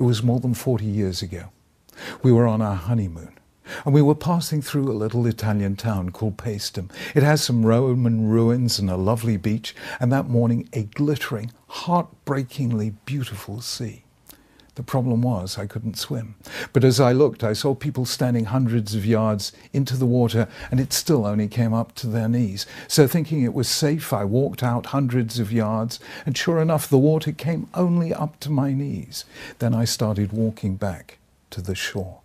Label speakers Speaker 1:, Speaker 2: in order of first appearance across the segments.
Speaker 1: It was more than 40 years ago. We were on our honeymoon. And we were passing through a little Italian town called Paestum. It has some Roman ruins and a lovely beach, and that morning a glittering, heartbreakingly beautiful sea. The problem was I couldn't swim. But as I looked, I saw people standing hundreds of yards into the water, and it still only came up to their knees. So, thinking it was safe, I walked out hundreds of yards, and sure enough, the water came only up to my knees. Then I started walking back to the shore,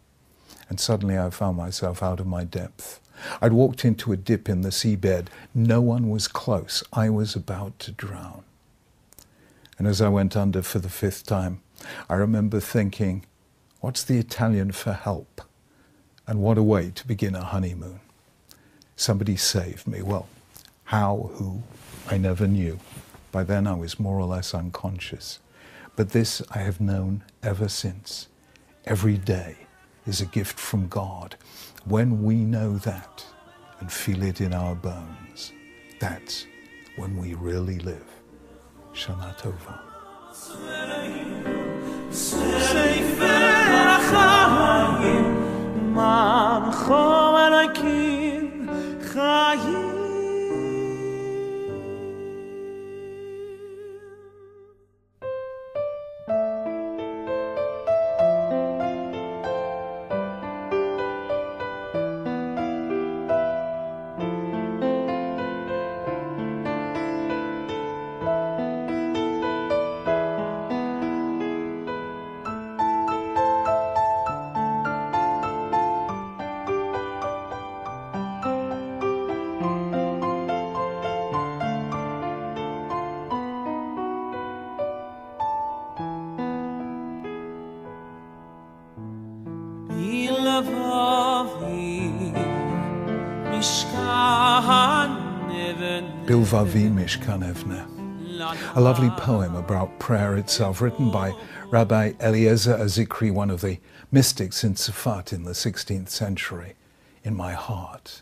Speaker 1: and suddenly I found myself out of my depth. I'd walked into a dip in the seabed. No one was close. I was about to drown. And as I went under for the fifth time, I remember thinking, what's the Italian for help? And what a way to begin a honeymoon. Somebody saved me. Well, how, who, I never knew. By then I was more or less unconscious. But this I have known ever since. Every day is a gift from God. When we know that and feel it in our bones, that's when we really live. Shana Tova.
Speaker 2: Sefer ha-chagim Man-chagim
Speaker 1: Bilvavi Mishkan A lovely poem about prayer itself, written by Rabbi Eliezer Azikri, one of the mystics in Safed in the 16th century. In my heart,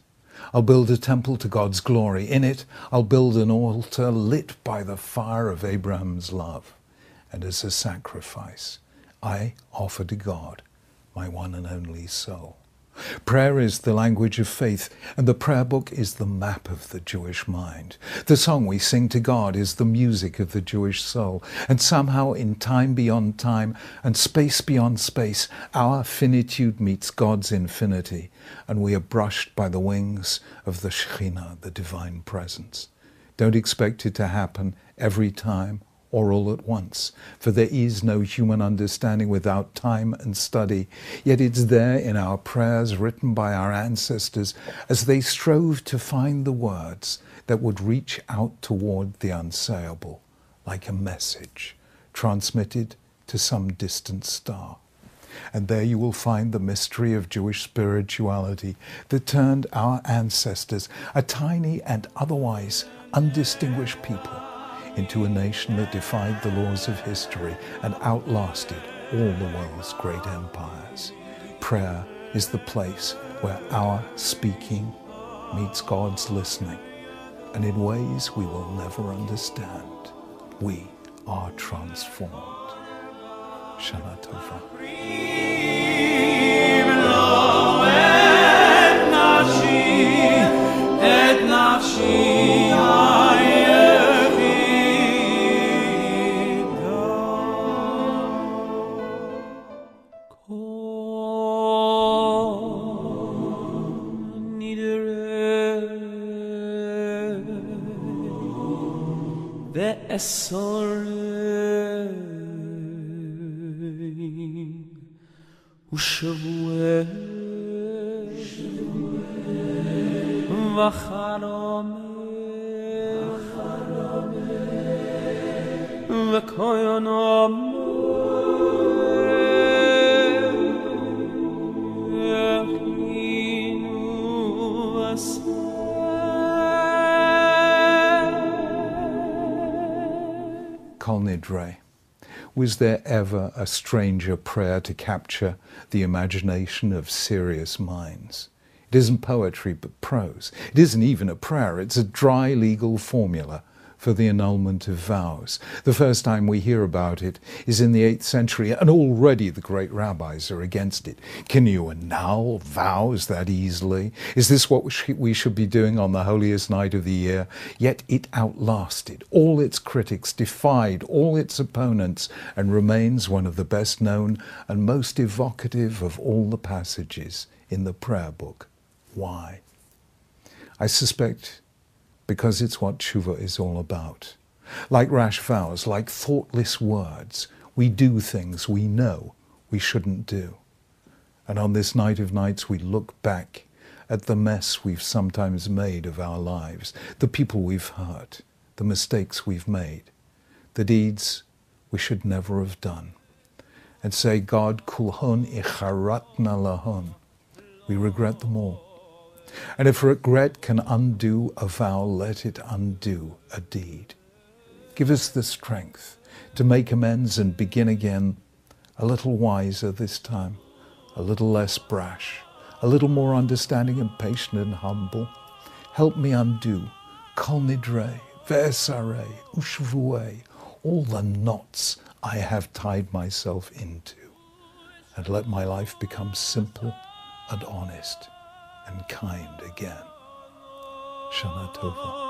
Speaker 1: I'll build a temple to God's glory. In it, I'll build an altar lit by the fire of Abraham's love. And as a sacrifice, I offer to God my one and only soul. Prayer is the language of faith, and the prayer book is the map of the Jewish mind. The song we sing to God is the music of the Jewish soul, and somehow in time beyond time and space beyond space, our finitude meets God's infinity, and we are brushed by the wings of the Shekhinah, the divine presence. Don't expect it to happen every time or all at once, for there is no human understanding without time and study. Yet it's there in our prayers written by our ancestors as they strove to find the words that would reach out toward the unsayable, like a message transmitted to some distant star. And there you will find the mystery of Jewish spirituality that turned our ancestors, a tiny and otherwise undistinguished people, into a nation that defied the laws of history and outlasted all the world's great empires. Prayer is the place where our speaking meets God's listening, and in ways we will never understand, we are transformed. Shana Tova.
Speaker 2: Ushavue Vacharome
Speaker 1: Was there ever a stranger prayer to capture the imagination of serious minds? It isn't poetry but prose. It isn't even a prayer, it's a dry legal formula for the annulment of vows. The first time we hear about it is in the 8th century, and already the great rabbis are against it. Can you annul vows that easily? Is this what we should be doing on the holiest night of the year? Yet it outlasted all its critics, defied all its opponents, and remains one of the best known and most evocative of all the passages in the prayer book. Why? I suspect because it's what tshuva is all about. Like rash vows, like thoughtless words, we do things we know we shouldn't do. And on this night of nights, we look back at the mess we've sometimes made of our lives, the people we've hurt, the mistakes we've made, the deeds we should never have done, and say, God, kulhon icharatna lahon. We regret them all. And if regret can undo a vow, let it undo a deed. Give us the strength to make amends and begin again a little wiser this time, a little less brash, a little more understanding and patient and humble. Help me undo kol nidre, ve'esare, ushvue, all the knots I have tied myself into, and let my life become simple and honest and kind again. Shana Tova.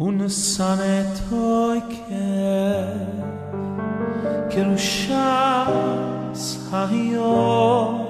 Speaker 2: Unesanetoike Kerushas hayom Ki hu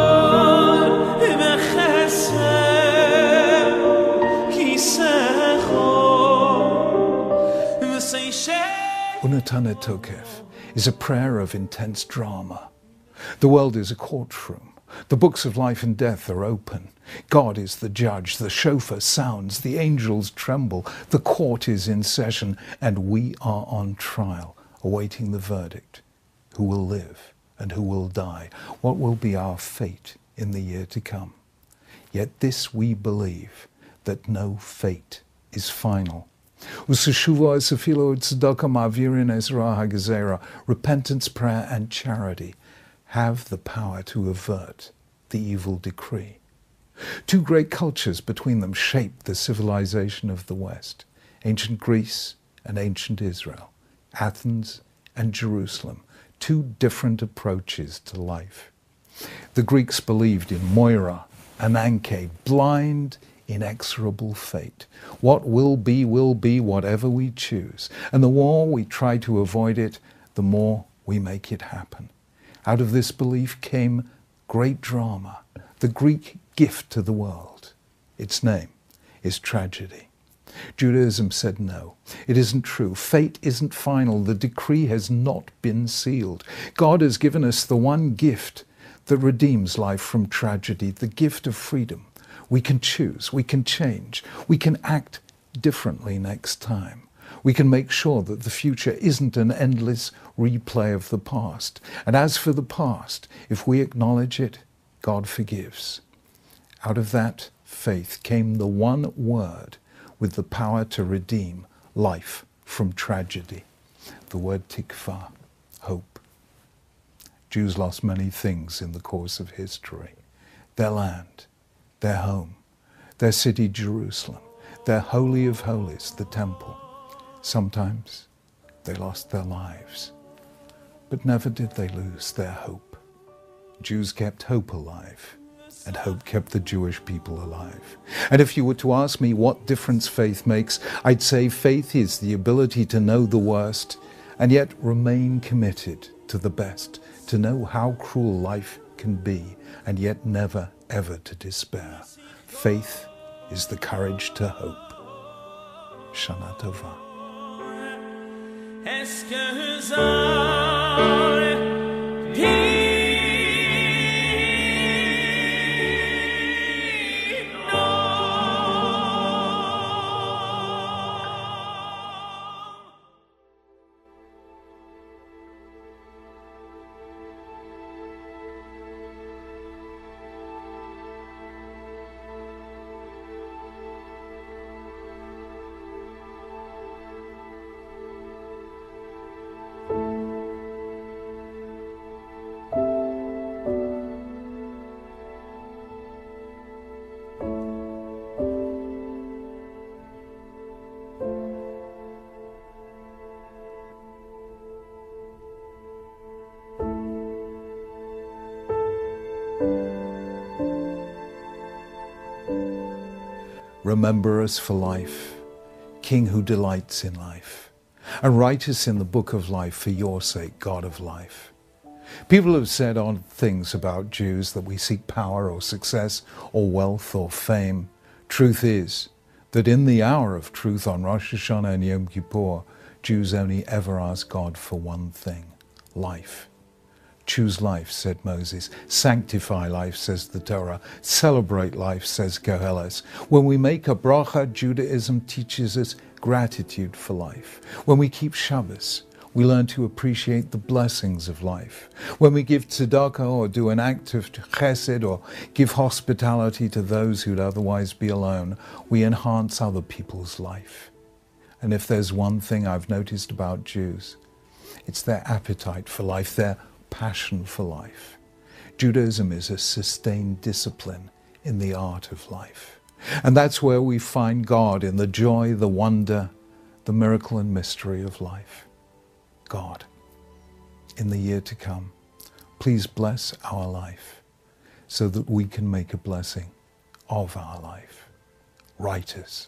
Speaker 1: Unatana Tokef is a prayer of intense drama. The world is a courtroom. The books of life and death are open. God is the judge. The shofar sounds. The angels tremble. The court is in session. And we are on trial, awaiting the verdict. Who will live and who will die? What will be our fate in the year to come? Yet this we believe that no fate is final. Usushuva esafilo tzedakah ma'avirin ezra repentance, prayer, and charity have the power to avert the evil decree. Two great cultures between them shaped the civilization of the West ancient Greece and ancient Israel, Athens and Jerusalem, two different approaches to life. The Greeks believed in Moira and Ananke, blind, inexorable fate. What will be, will be, whatever we choose. And the more we try to avoid it, the more we make it happen. Out of this belief came great drama, the Greek gift to the world, its name, is tragedy. Judaism said no. It isn't true. Fate isn't final. The decree has not been sealed. God has given us the one gift that redeems life from tragedy, the gift of freedom. We can choose, we can change, we can act differently next time. We can make sure that the future isn't an endless replay of the past. And as for the past, if we acknowledge it, God forgives. Out of that faith came the one word with the power to redeem life from tragedy. The word tikva, hope. Jews lost many things in the course of history. Their land, their home, their city Jerusalem, their holy of holies, the temple. Sometimes they lost their lives, but never did they lose their hope. Jews kept hope alive and hope kept the Jewish people alive. And if you were to ask me what difference faith makes, I'd say faith is the ability to know the worst and yet remain committed to the best, to know how cruel life can be and yet never ever to despair. Faith is the courage to hope. Shana Tova. Remember us for life, King who delights in life, and write us in the book of life for your sake, God of life. People have said odd things about Jews that we seek power or success or wealth or fame. Truth is that in the hour of truth on Rosh Hashanah and Yom Kippur, Jews only ever ask God for one thing life. Choose life, said Moses. Sanctify life, says the Torah. Celebrate life, says Koheles. When we make a bracha, Judaism teaches us gratitude for life. When we keep Shabbos, we learn to appreciate the blessings of life. When we give tzedakah or do an act of chesed or give hospitality to those who'd otherwise be alone, we enhance other people's life. And if there's one thing I've noticed about Jews, it's their appetite for life, their passion for life. Judaism is a sustained discipline in the art of life. And that's where we find God in the joy, the wonder, the miracle and mystery of life. God, in the year to come, please bless our life so that we can make a blessing of our life. Write us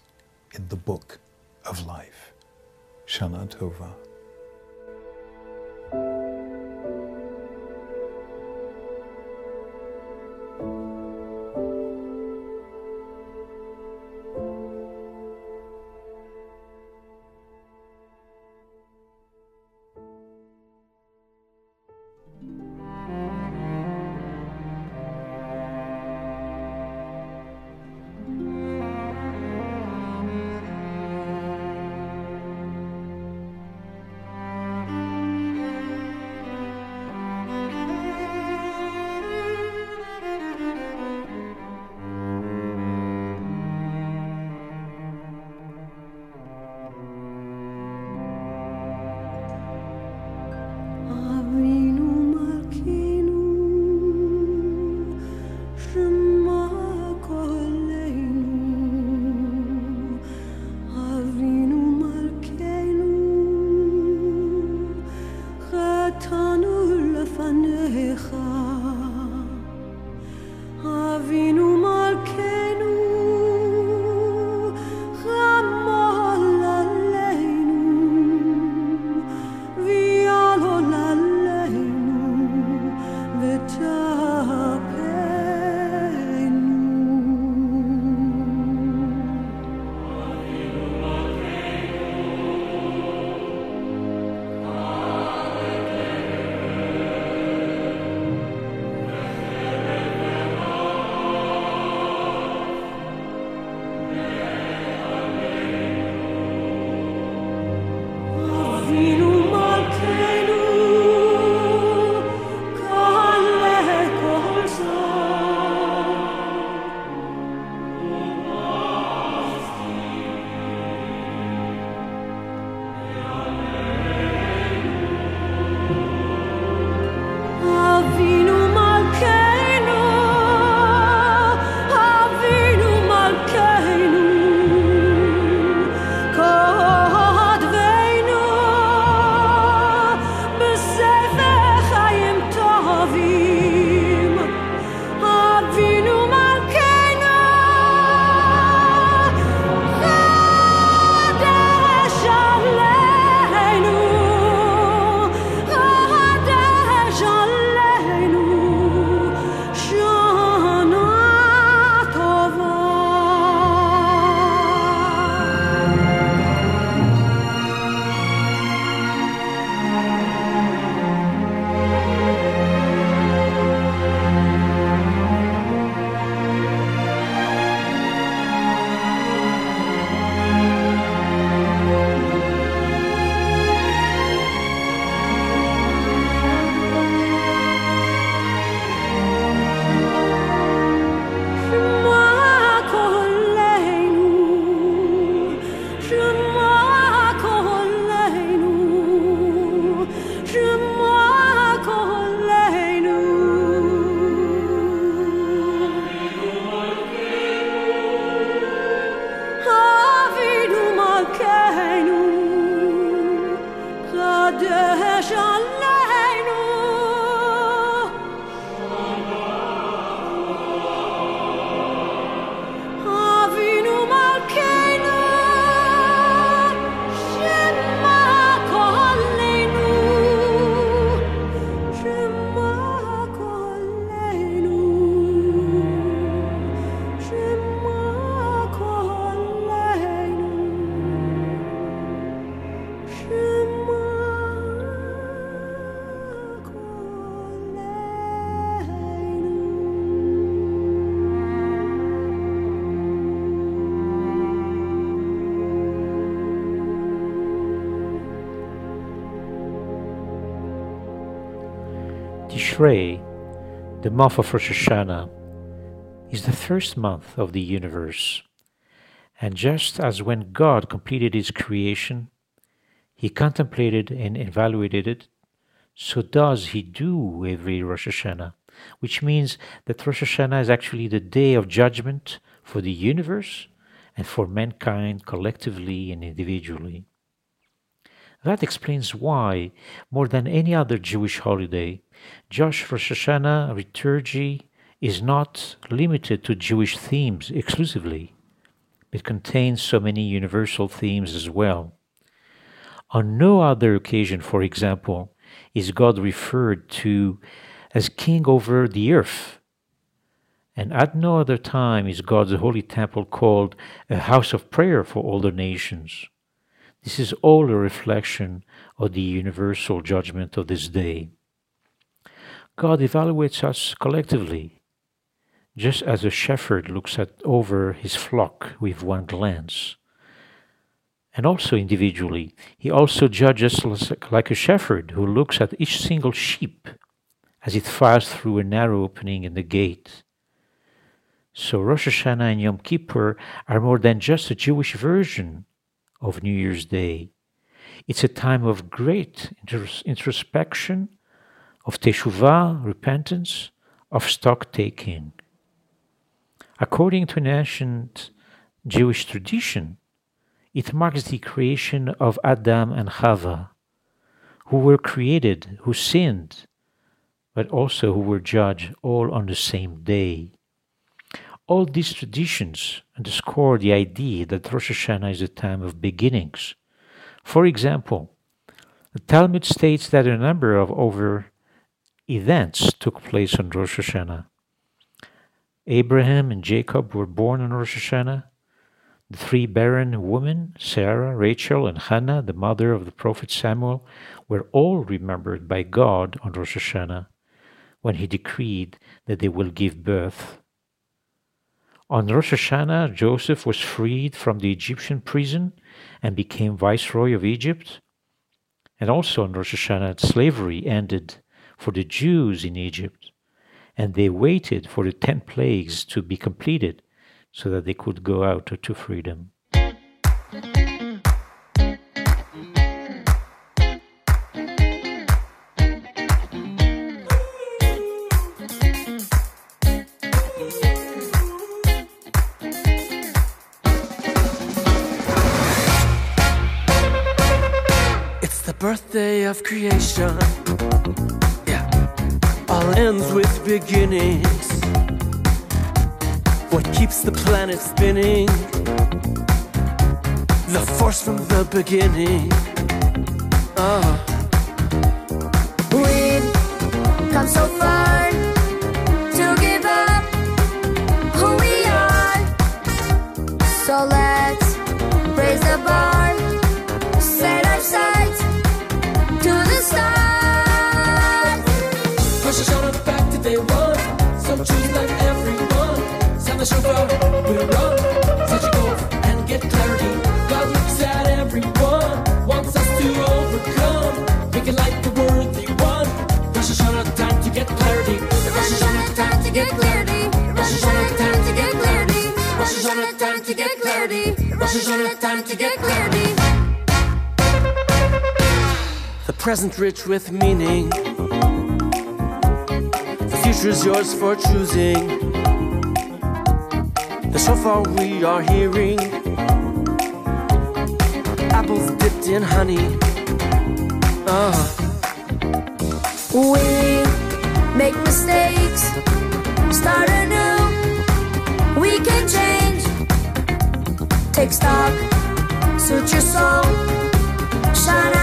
Speaker 1: in the book of life. Shana Tova.
Speaker 3: Tishrei, the month of Rosh Hashanah, is the first month of the universe. And just as when God completed his creation, he contemplated and evaluated it, so does he do every Rosh Hashanah, which means that Rosh Hashanah is actually the day of judgment for the universe and for mankind collectively and individually. That explains why, more than any other Jewish holiday, Josh Rosh Hashanah liturgy is not limited to Jewish themes exclusively. It contains so many universal themes as well. On no other occasion, for example, is God referred to as king over the earth. And at no other time is God's holy temple called a house of prayer for all the nations. This is all a reflection of the universal judgment of this day. God evaluates us collectively, just as a shepherd looks at over his flock with one glance. And also individually, he also judges like a shepherd who looks at each single sheep as it files through a narrow opening in the gate. So Rosh Hashanah and Yom Kippur are more than just a Jewish version of New Year's Day. It's a time of great introspection, of teshuvah, repentance, of stock taking. According to an ancient Jewish tradition, it marks the creation of Adam and Chava, who were created, who sinned, but also who were judged all on the same day. All these traditions underscore the idea that Rosh Hashanah is a time of beginnings. For example, the Talmud states that a number of over events took place on Rosh Hashanah. Abraham and Jacob were born on Rosh Hashanah. The three barren women, Sarah, Rachel, and Hannah, the mother of the prophet Samuel, were all remembered by God on Rosh Hashanah when he decreed that they will give birth on Rosh Hashanah, Joseph was freed from the Egyptian prison and became viceroy of Egypt. And also on Rosh Hashanah, slavery ended for the Jews in Egypt, and they waited for the ten plagues to be completed so that they could go out to freedom.
Speaker 4: Of creation. Yeah, all ends with beginnings. What keeps the planet spinning? The force from the beginning. Oh.
Speaker 5: We've come so far The world they
Speaker 4: want. Is on a time to get dirty. This is on a time to get
Speaker 5: dirty. This is on a time to get
Speaker 4: dirty. This is on a time to get
Speaker 5: dirty.
Speaker 4: The present rich with meaning. The future is yours for choosing. The shofar we are hearing. Apples dipped in honey. Ah,
Speaker 5: We make mistakes, start anew. We can change. Take stock, suit your soul. Shana Tova,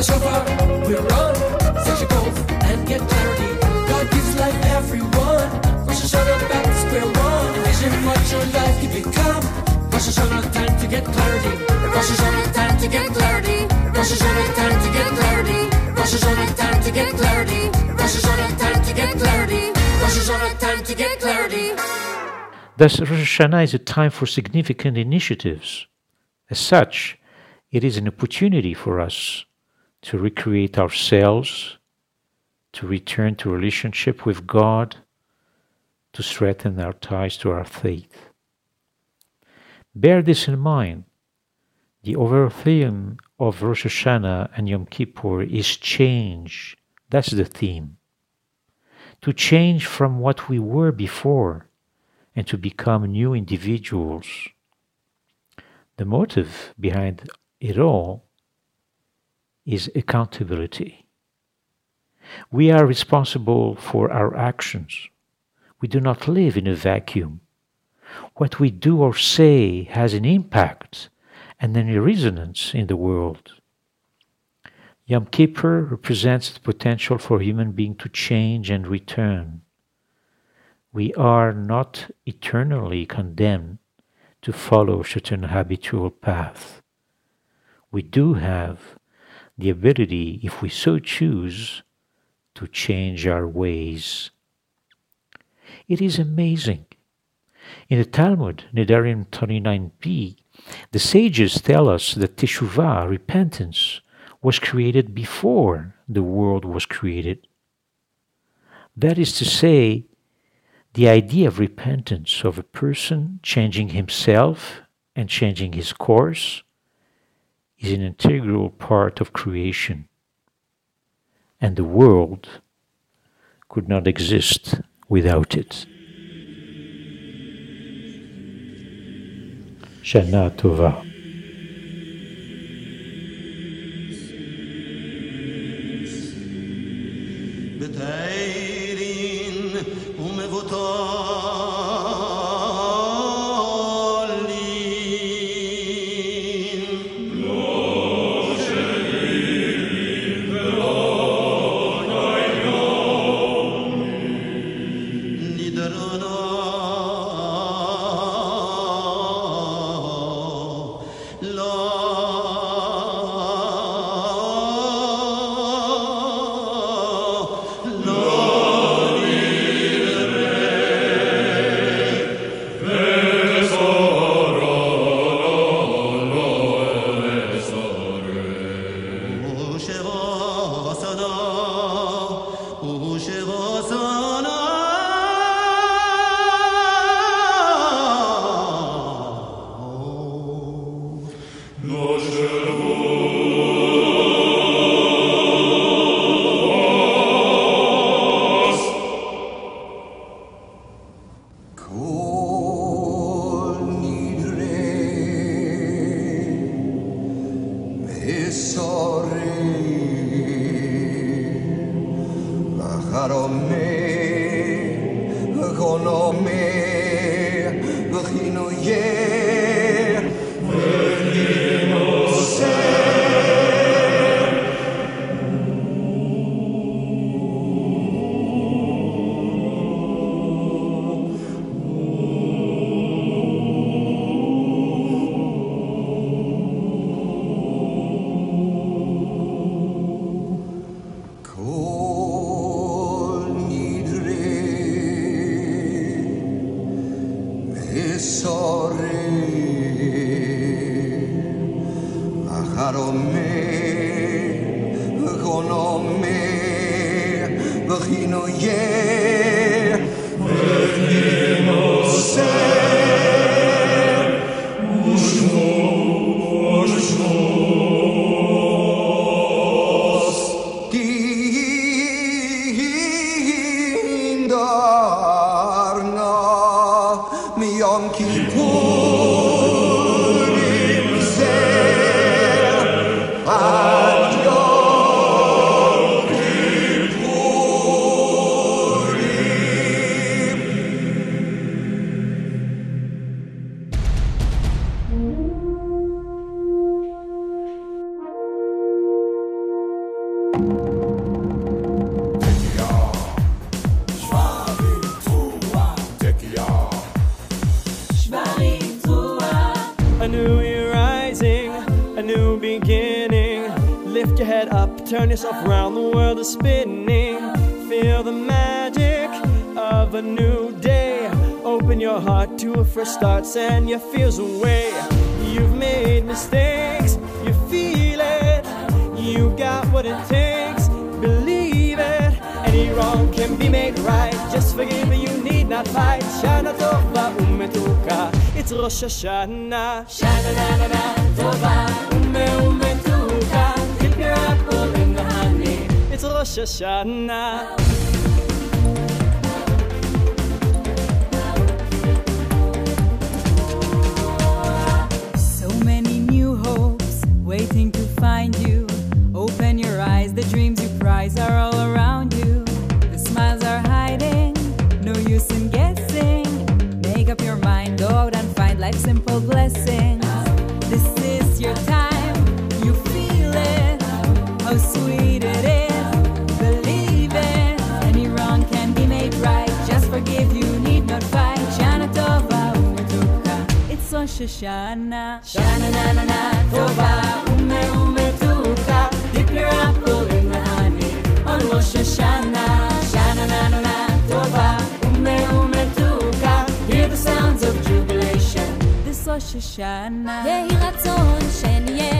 Speaker 5: the
Speaker 4: shofar, we're on. Set your goals and get clarity. God gives life everyone. Rosh Hashanah back square one. Envision what your life can become. Rosh Hashanah time to get clarity. Rosh Hashanah time to get clarity. Rosh Hashanah time to get clarity. Rosh Hashanah time to get clarity. Rosh Hashanah time to get clarity. Rosh Hashanah time to get clarity.
Speaker 3: Thus, Rosh Hashanah is a time for significant initiatives. As such, it is an opportunity for us to recreate ourselves, to return to relationship with God, to strengthen our ties to our faith. Bear this in mind. The overall theme of Rosh Hashanah and Yom Kippur is change. That's the theme. To change from what we were before and to become new individuals. The motive behind it all is accountability. We are responsible for our actions. We do not live in a vacuum. What we do or say has an impact and then a resonance in the world. Yom Kippur represents the potential for human being to change and return. We are not eternally condemned to follow certain habitual path. We do have the ability, if we so choose, to change our ways. It is amazing. In the Talmud, Nedarim 29b, the sages tell us that teshuvah, repentance, was created before the world was created. That is to say, the idea of repentance of a person changing himself and changing his course is an integral part of creation. And the world could not exist without it. Shana Tova.
Speaker 6: Miyom kippurim
Speaker 7: start, send your fears away. You've made mistakes, you feel it. You got what it takes, believe it. Any wrong can be made right. Just forgive, you need not fight. Shana Tova Umetuka, it's Rosh Hashanah. Shana na na na Tova Ume Umetuka, dip your apple in the honey. It's Rosh Hashanah.
Speaker 8: Prize are all around you. The smiles are hiding, no use in guessing. Make up your mind, go out and find life's simple blessings. This is your time, you feel it, how sweet it is. Believe it, any wrong can be made right. Just forgive, you need not fight. Shana Tova Umetuka, it's Rosh Hashanah. Shana na na na Tova Ume Umetuka, dip your apple שושנה.
Speaker 5: יהי רצון שנהיה